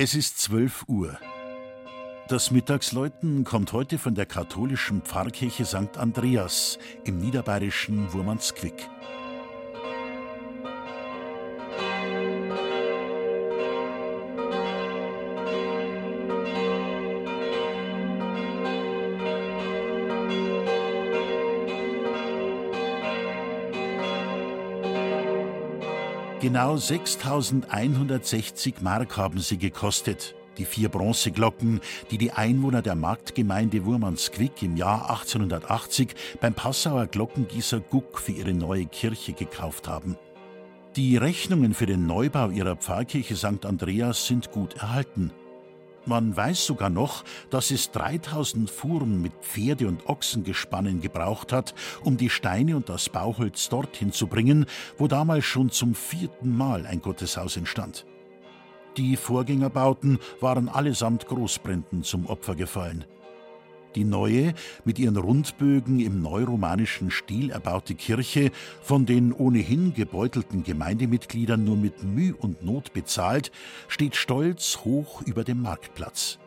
Es ist 12 Uhr. Das Mittagsläuten kommt heute von der katholischen Pfarrkirche St. Andreas im niederbayerischen Wurmansquick. Genau 6160 Mark haben sie gekostet. Die vier Bronzeglocken, die die Einwohner der Marktgemeinde Wurmansquick im Jahr 1880 beim Passauer Glockengießer Guck für ihre neue Kirche gekauft haben. Die Rechnungen für den Neubau ihrer Pfarrkirche St. Andreas sind gut erhalten. Man weiß sogar noch, dass es 3000 Fuhren mit Pferde- und Ochsengespannen gebraucht hat, um die Steine und das Bauholz dorthin zu bringen, wo damals schon zum vierten Mal ein Gotteshaus entstand. Die Vorgängerbauten waren allesamt Großbränden zum Opfer gefallen. Die neue, mit ihren Rundbögen im neuromanischen Stil erbaute Kirche, von den ohnehin gebeutelten Gemeindemitgliedern nur mit Mühe und Not bezahlt, steht stolz hoch über dem Marktplatz.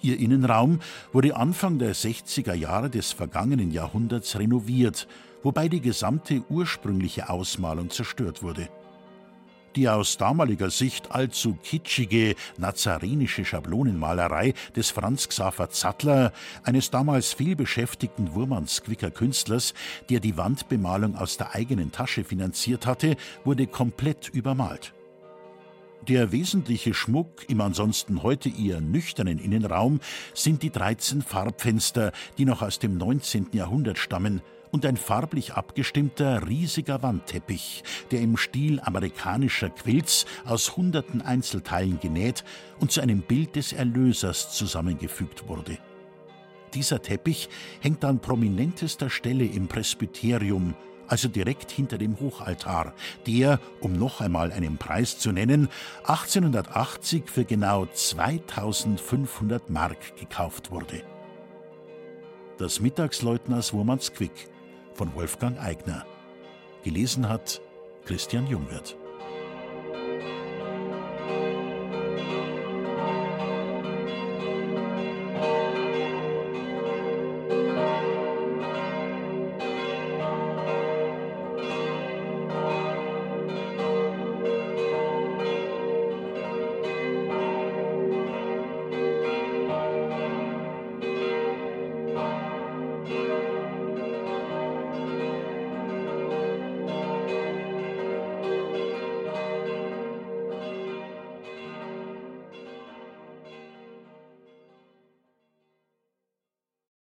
Ihr Innenraum wurde Anfang der 60er Jahre des vergangenen Jahrhunderts renoviert, wobei die gesamte ursprüngliche Ausmalung zerstört wurde. Die aus damaliger Sicht allzu kitschige nazarenische Schablonenmalerei des Franz Xaver Zattler, eines damals vielbeschäftigten Wurmansquicker Künstlers, der die Wandbemalung aus der eigenen Tasche finanziert hatte, wurde komplett übermalt. Der wesentliche Schmuck im ansonsten heute eher nüchternen Innenraum sind die 13 Farbfenster, die noch aus dem 19. Jahrhundert stammen, und ein farblich abgestimmter, riesiger Wandteppich, der im Stil amerikanischer Quilts aus hunderten Einzelteilen genäht und zu einem Bild des Erlösers zusammengefügt wurde. Dieser Teppich hängt an prominentester Stelle im Presbyterium, also direkt hinter dem Hochaltar, der, um noch einmal einen Preis zu nennen, 1880 für genau 2500 Mark gekauft wurde. Das Mittagsleutners Wurmansquick von Wolfgang Eigner. Gelesen hat Christian Jungwirth.